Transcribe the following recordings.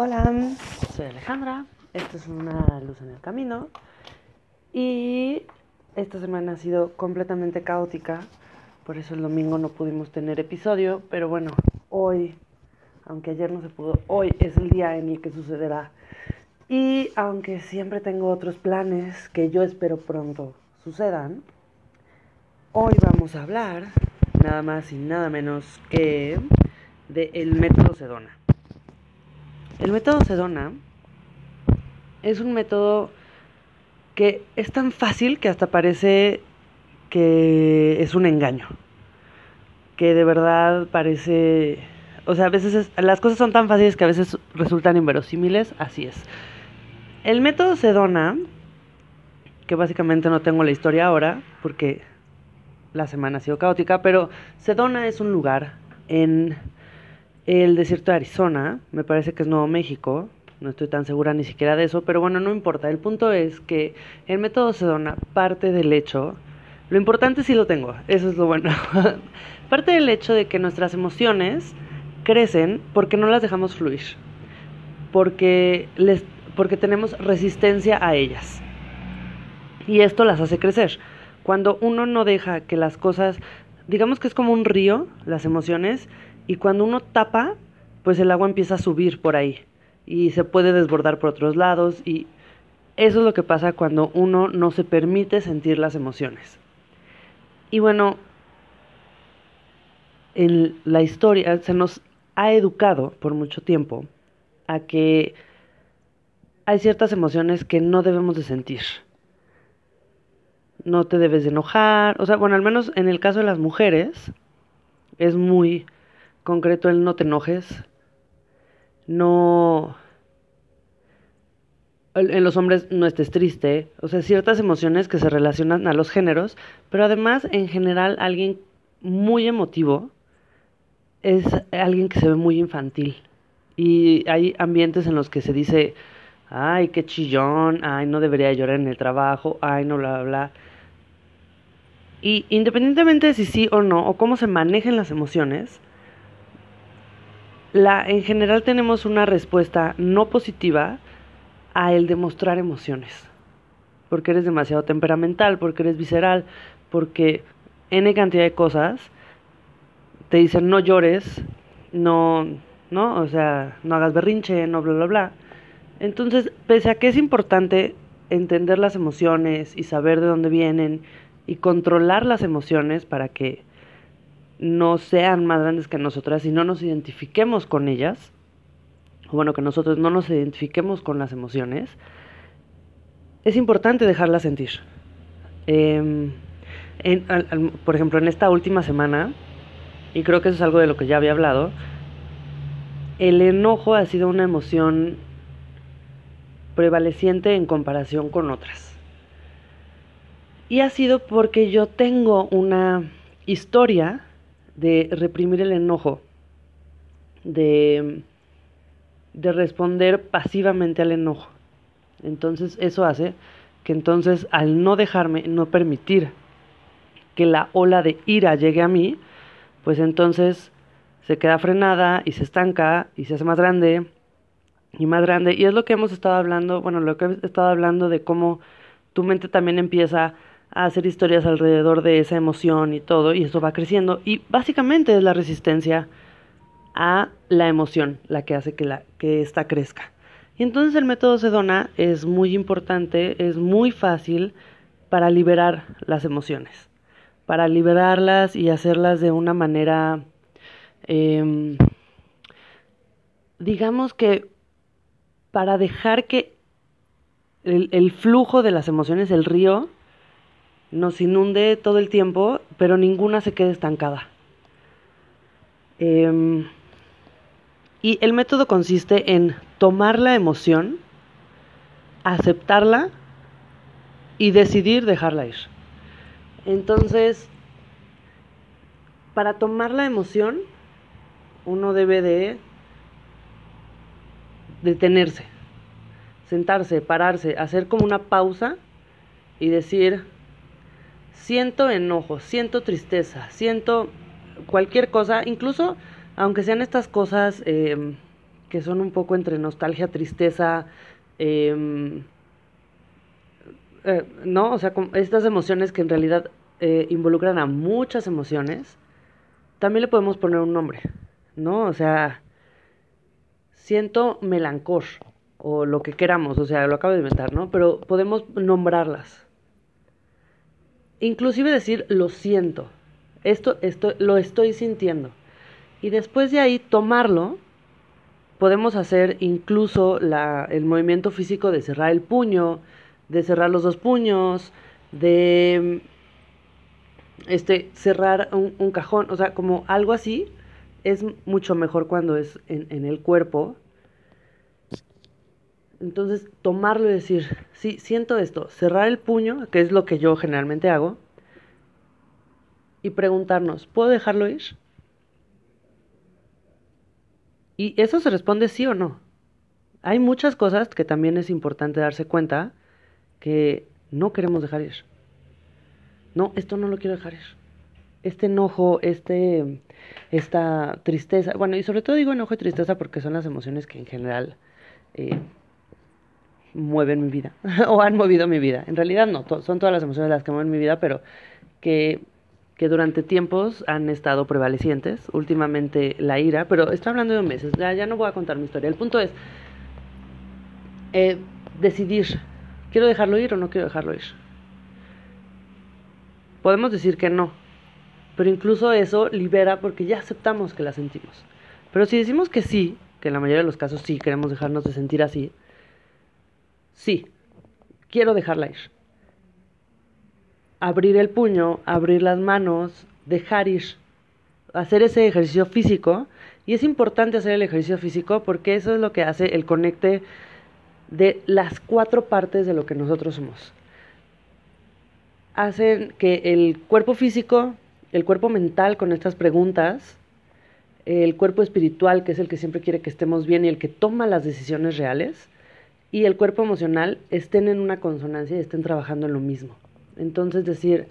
Hola, soy Alejandra. Esto es una luz en el camino. Y esta semana ha sido completamente caótica. Por eso el domingo no pudimos tener episodio. Pero bueno, hoy, aunque ayer no se pudo, hoy es el día en el que sucederá. Y aunque siempre tengo otros planes que yo espero pronto sucedan, hoy vamos a hablar nada más y nada menos que de el método Sedona. El método Sedona es un método que es tan fácil que hasta parece que es un engaño. Que de verdad parece... O sea, a veces las cosas son tan fáciles que a veces resultan inverosímiles, así es. El método Sedona, que básicamente no tengo la historia ahora, porque la semana ha sido caótica, pero Sedona es un lugar en el desierto de Arizona, me parece que es Nuevo México, no estoy tan segura ni siquiera de eso, pero bueno, no importa. El punto es que el método Sedona parte del hecho, lo importante sí lo tengo, eso es lo bueno, parte del hecho de que nuestras emociones crecen porque no las dejamos fluir, porque, les, porque tenemos resistencia a ellas. Y esto las hace crecer. Cuando uno no deja que las cosas, digamos que es como un río, las emociones, y cuando uno tapa, pues el agua empieza a subir por ahí y se puede desbordar por otros lados y eso es lo que pasa cuando uno no se permite sentir las emociones. Y bueno, en la historia se nos ha educado por mucho tiempo a que hay ciertas emociones que no debemos de sentir. No te debes de enojar, o sea, bueno, al menos en el caso de las mujeres es muy concreto el no te enojes, no... En los hombres no estés triste, o sea, ciertas emociones que se relacionan a los géneros, pero además en general alguien muy emotivo es alguien que se ve muy infantil. Y hay ambientes en los que se dice, ay, qué chillón, ay, no debería llorar en el trabajo, ay, no, bla, bla, bla. Y independientemente de si sí o no, o cómo se manejen las emociones, la, en general tenemos una respuesta no positiva a el demostrar emociones. Porque eres demasiado temperamental, porque eres visceral, porque N cantidad de cosas te dicen no llores, no, no, o sea, no hagas berrinche, no bla bla bla. Entonces, pese a que es importante entender las emociones y saber de dónde vienen y controlar las emociones para que no sean más grandes que nosotras y no nos identifiquemos con ellas, o bueno, que nosotros no nos identifiquemos con las emociones, es importante dejarlas sentir. Em, por ejemplo, en esta última semana, y creo que eso es algo de lo que ya había hablado, el enojo ha sido una emoción prevaleciente en comparación con otras. Y ha sido porque yo tengo una historia de reprimir el enojo, de, de responder pasivamente al enojo. Entonces eso hace que entonces al no dejarme, no permitir que la ola de ira llegue a mí, pues entonces se queda frenada y se estanca y se hace más grande y más grande. Y es lo que hemos estado hablando, bueno, lo que he estado hablando de cómo tu mente también empieza a hacer historias alrededor de esa emoción y todo, y eso va creciendo. Y básicamente es la resistencia a la emoción la que hace que, la, que esta crezca. Y entonces el método Sedona es muy importante, es muy fácil para liberar las emociones, para liberarlas y hacerlas de una manera, em, digamos que para dejar que el flujo de las emociones, el río, nos inunde todo el tiempo, pero ninguna se quede estancada. Em, y el método consiste en tomar la emoción, aceptarla y decidir dejarla ir. Entonces, para tomar la emoción, uno debe de detenerse, sentarse, pararse, hacer como una pausa y decir, siento enojo, siento tristeza, siento cualquier cosa, incluso aunque sean estas cosas em, que son un poco entre nostalgia, tristeza, em, eh, ¿no? O sea, estas emociones que en realidad eh, involucran a muchas emociones, también le podemos poner un nombre, ¿no? O sea, siento melancor o lo que queramos, o sea, lo acabo de inventar, ¿no? Pero podemos nombrarlas. Inclusive decir lo siento. Esto, esto lo estoy sintiendo. Y después de ahí tomarlo, podemos hacer incluso la, el movimiento físico de cerrar el puño, de cerrar los dos puños, de este, cerrar un, cajón, o sea, como algo así, es mucho mejor cuando es en, en el cuerpo. Entonces, tomarlo y decir, sí, siento esto, cerrar el puño, que es lo que yo generalmente hago, y preguntarnos, ¿puedo dejarlo ir? Y eso se responde sí o no. Hay muchas cosas que también es importante darse cuenta que no queremos dejar ir. No, esto no lo quiero dejar ir. Este enojo, este, esta tristeza, bueno, y sobre todo digo enojo y tristeza porque son las emociones que en general eh, mueven mi vida o han movido mi vida. En realidad no, son todas las emociones las que mueven mi vida, pero que que durante tiempos han estado prevalecientes, últimamente la ira, pero estoy hablando de meses, ya, ya no voy a contar mi historia. El punto es eh, decidir, ¿quiero dejarlo ir o no quiero dejarlo ir? Podemos decir que no, pero incluso eso libera porque ya aceptamos que la sentimos. Pero si decimos que sí, que en la mayoría de los casos sí queremos dejarnos de sentir así, sí, quiero dejarla ir abrir el puño, abrir las manos, dejar ir, hacer ese ejercicio físico. Y es importante hacer el ejercicio físico porque eso es lo que hace el conecte de las cuatro partes de lo que nosotros somos. Hacen que el cuerpo físico, el cuerpo mental con estas preguntas, el cuerpo espiritual, que es el que siempre quiere que estemos bien y el que toma las decisiones reales, y el cuerpo emocional estén en una consonancia y estén trabajando en lo mismo. Entonces decir,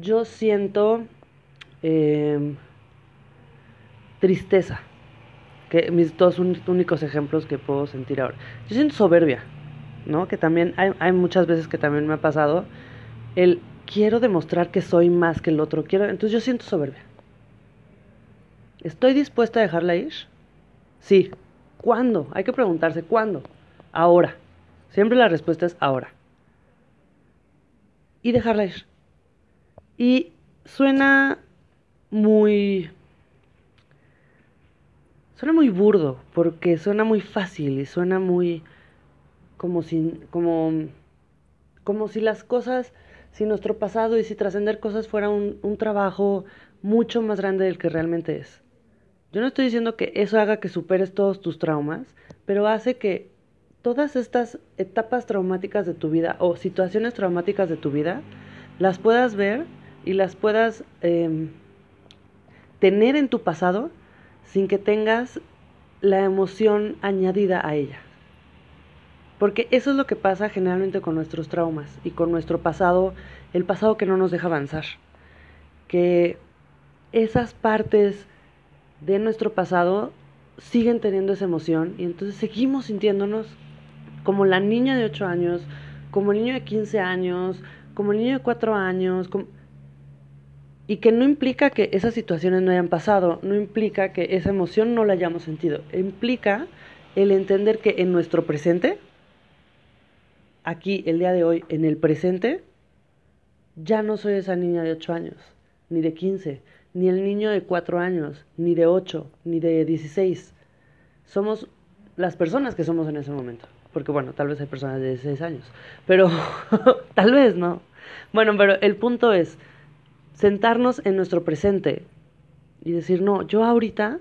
yo siento em, tristeza, que mis dos únicos ejemplos que puedo sentir ahora. Yo siento soberbia, ¿no? Que también hay, hay muchas veces que también me ha pasado el quiero demostrar que soy más que el otro, quiero, entonces yo siento soberbia. ¿Estoy dispuesta a dejarla ir? Sí. ¿Cuándo? Hay que preguntarse, ¿cuándo? Ahora. Siempre la respuesta es ahora y dejarla ir. Y suena muy... Suena muy burdo, porque suena muy fácil y suena muy como si, como, como si las cosas, si nuestro pasado y si trascender cosas fuera un, un trabajo mucho más grande del que realmente es. Yo no estoy diciendo que eso haga que superes todos tus traumas, pero hace que todas estas etapas traumáticas de tu vida o situaciones traumáticas de tu vida las puedas ver y las puedas em, tener en tu pasado sin que tengas la emoción añadida a ella. Porque eso es lo que pasa generalmente con nuestros traumas y con nuestro pasado, el pasado que no nos deja avanzar. Que esas partes de nuestro pasado siguen teniendo esa emoción y entonces seguimos sintiéndonos como la niña de 8 años, como el niño de 15 años, como el niño de 4 años, y que no implica que esas situaciones no hayan pasado, no implica que esa emoción no la hayamos sentido, implica el entender que en nuestro presente, aquí, el día de hoy, en el presente, ya no soy esa niña de 8 años, ni de 15, ni el niño de 4 años, ni de 8, ni de 16. Somos las personas que somos en ese momento. Porque bueno, tal vez hay personas de 16 años, pero tal vez no. Bueno, pero el punto es sentarnos en nuestro presente y decir, no, yo ahorita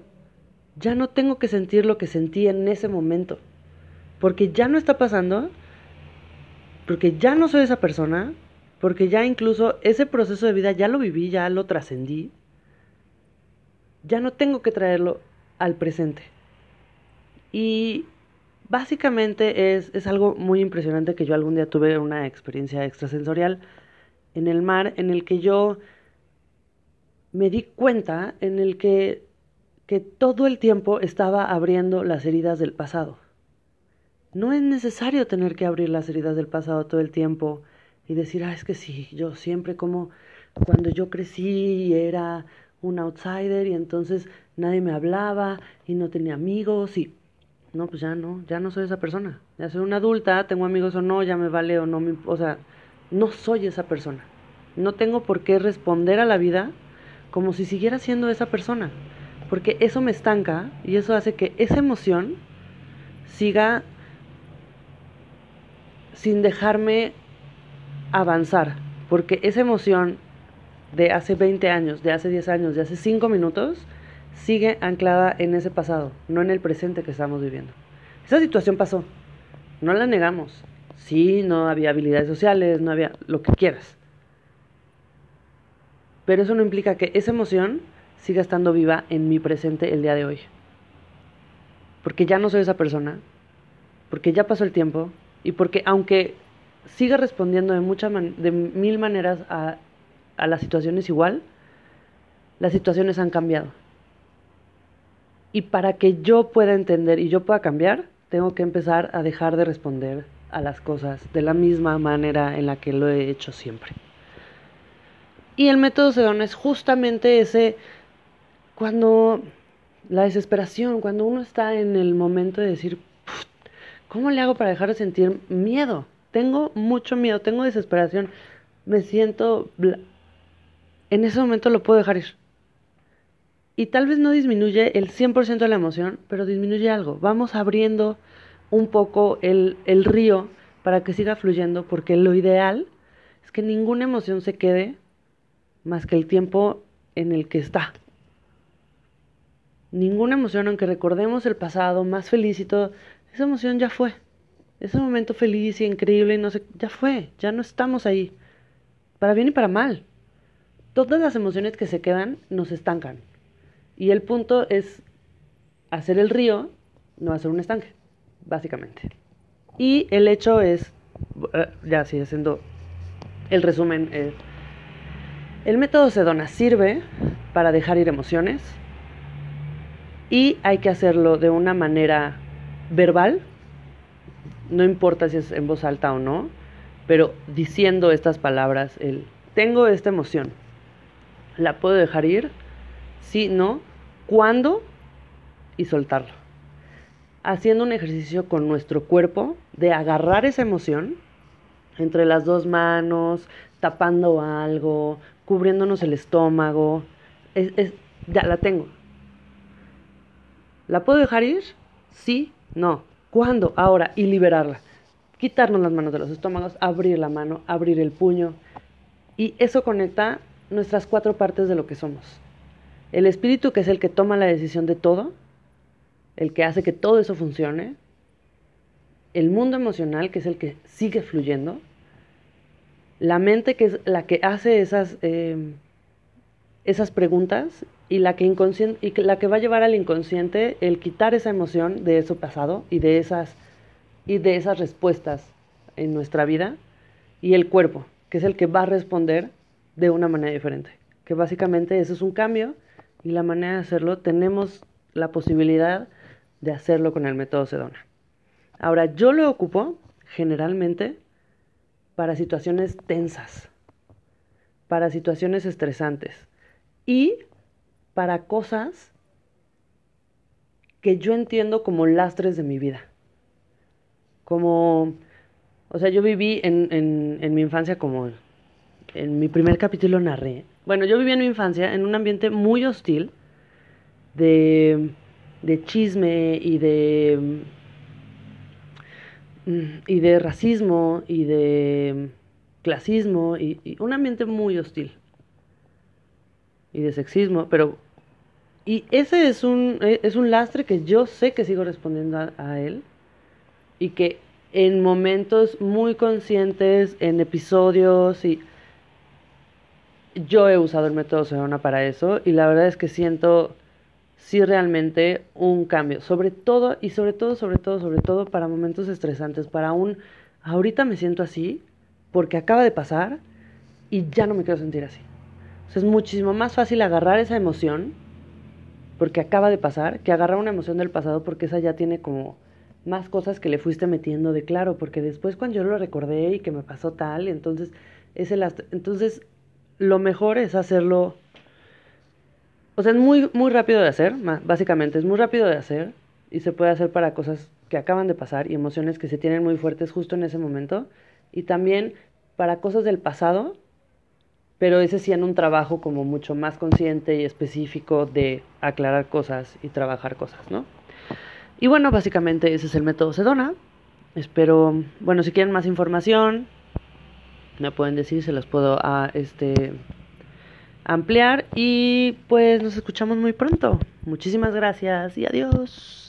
ya no tengo que sentir lo que sentí en ese momento, porque ya no está pasando, porque ya no soy esa persona, porque ya incluso ese proceso de vida ya lo viví, ya lo trascendí, ya no tengo que traerlo al presente. Y Básicamente es, es algo muy impresionante que yo algún día tuve una experiencia extrasensorial en el mar en el que yo me di cuenta en el que que todo el tiempo estaba abriendo las heridas del pasado. No es necesario tener que abrir las heridas del pasado todo el tiempo y decir, ah, es que sí, yo siempre como cuando yo crecí era un outsider y entonces nadie me hablaba y no tenía amigos y no, pues ya no, ya no soy esa persona. Ya soy una adulta, tengo amigos o no, ya me vale o no me, o sea, no soy esa persona. No tengo por qué responder a la vida como si siguiera siendo esa persona, porque eso me estanca y eso hace que esa emoción siga sin dejarme avanzar, porque esa emoción de hace 20 años, de hace 10 años, de hace 5 minutos, sigue anclada en ese pasado, no en el presente que estamos viviendo. Esa situación pasó, no la negamos. Sí, no había habilidades sociales, no había lo que quieras. Pero eso no implica que esa emoción siga estando viva en mi presente el día de hoy. Porque ya no soy esa persona, porque ya pasó el tiempo y porque aunque siga respondiendo de, muchas de mil maneras a, a las situaciones igual, las situaciones han cambiado. Y para que yo pueda entender y yo pueda cambiar, tengo que empezar a dejar de responder a las cosas de la misma manera en la que lo he hecho siempre. Y el método Sedona es justamente ese cuando la desesperación, cuando uno está en el momento de decir, ¿cómo le hago para dejar de sentir miedo? Tengo mucho miedo, tengo desesperación, me siento... En ese momento lo puedo dejar ir y tal vez no disminuye el 100% de la emoción, pero disminuye algo. Vamos abriendo un poco el, el río para que siga fluyendo, porque lo ideal es que ninguna emoción se quede más que el tiempo en el que está. Ninguna emoción, aunque recordemos el pasado más feliz y todo, esa emoción ya fue. Ese momento feliz y increíble y no sé, ya fue, ya no estamos ahí. Para bien y para mal. Todas las emociones que se quedan nos estancan. Y el punto es hacer el río, no hacer un estanque, básicamente. Y el hecho es, eh, ya sigue haciendo el resumen, es, el método Sedona sirve para dejar ir emociones y hay que hacerlo de una manera verbal, no importa si es en voz alta o no, pero diciendo estas palabras, el tengo esta emoción, ¿la puedo dejar ir? Sí, no, cuándo y soltarlo. Haciendo un ejercicio con nuestro cuerpo de agarrar esa emoción entre las dos manos, tapando algo, cubriéndonos el estómago. Es, ya la tengo. ¿La puedo dejar ir? Sí, no. ¿Cuándo? Ahora. Y liberarla. Quitarnos las manos de los estómagos, abrir la mano, abrir el puño. Y eso conecta nuestras cuatro partes de lo que somos. El espíritu que es el que toma la decisión de todo, el que hace que todo eso funcione, el mundo emocional que es el que sigue fluyendo, la mente que es la que hace esas, eh, esas preguntas y la, que y la que va a llevar al inconsciente el quitar esa emoción de eso pasado y de esas, y de esas respuestas en nuestra vida, y el cuerpo, que es el que va a responder de una manera diferente. Que básicamente eso es un cambio y la manera de hacerlo, tenemos la posibilidad de hacerlo con el método Sedona. Ahora, yo lo ocupo generalmente para situaciones tensas, para situaciones estresantes y para cosas que yo entiendo como lastres de mi vida. Como, o sea, yo viví en, en, en mi infancia como en mi primer capítulo narré, bueno, yo viví en mi infancia en un ambiente muy hostil de, de chisme y de y de racismo y de clasismo y, un ambiente muy hostil y de sexismo, pero y ese es un e, es un lastre que yo sé que sigo respondiendo a él y que en momentos muy conscientes, en episodios y yo he usado el método Sedona para eso y la verdad es que siento sí realmente un cambio, sobre todo y sobre todo, sobre todo, sobre todo para momentos estresantes, para un ahorita me siento así porque acaba de pasar y ya no me quiero sentir así. es muchísimo más fácil agarrar esa emoción porque acaba de pasar, que agarrar una emoción del pasado porque esa ya tiene como más cosas que le fuiste metiendo de claro, porque después cuando yo lo recordé y que me pasó tal, entonces es el entonces lo mejor es hacerlo o sea, es muy muy rápido de hacer, básicamente es muy rápido de hacer y se puede hacer para cosas que acaban de pasar y emociones que se tienen muy fuertes justo en ese momento y también para cosas del pasado, pero ese sí en un trabajo como mucho más consciente y específico de aclarar cosas y trabajar cosas, ¿no? Y bueno, básicamente ese es el método Sedona. Espero, bueno, si quieren más información, me pueden decir, se los puedo a, ah, este, ampliar y pues nos escuchamos muy pronto. Muchísimas gracias y adiós.